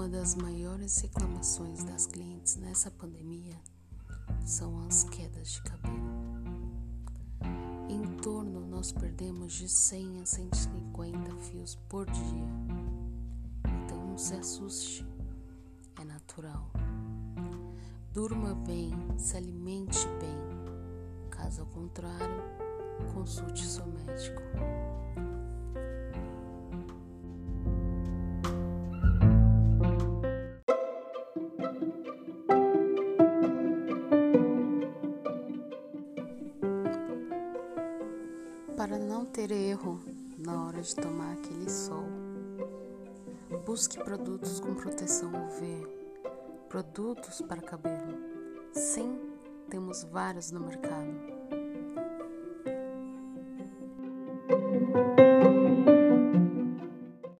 Uma das maiores reclamações das clientes nessa pandemia são as quedas de cabelo. Em torno, nós perdemos de 100 a 150 fios por dia. Então não se assuste, é natural. Durma bem, se alimente bem. Caso contrário, consulte seu médico. Para não ter erro na hora de tomar aquele sol, busque produtos com proteção UV, produtos para cabelo. Sim, temos vários no mercado.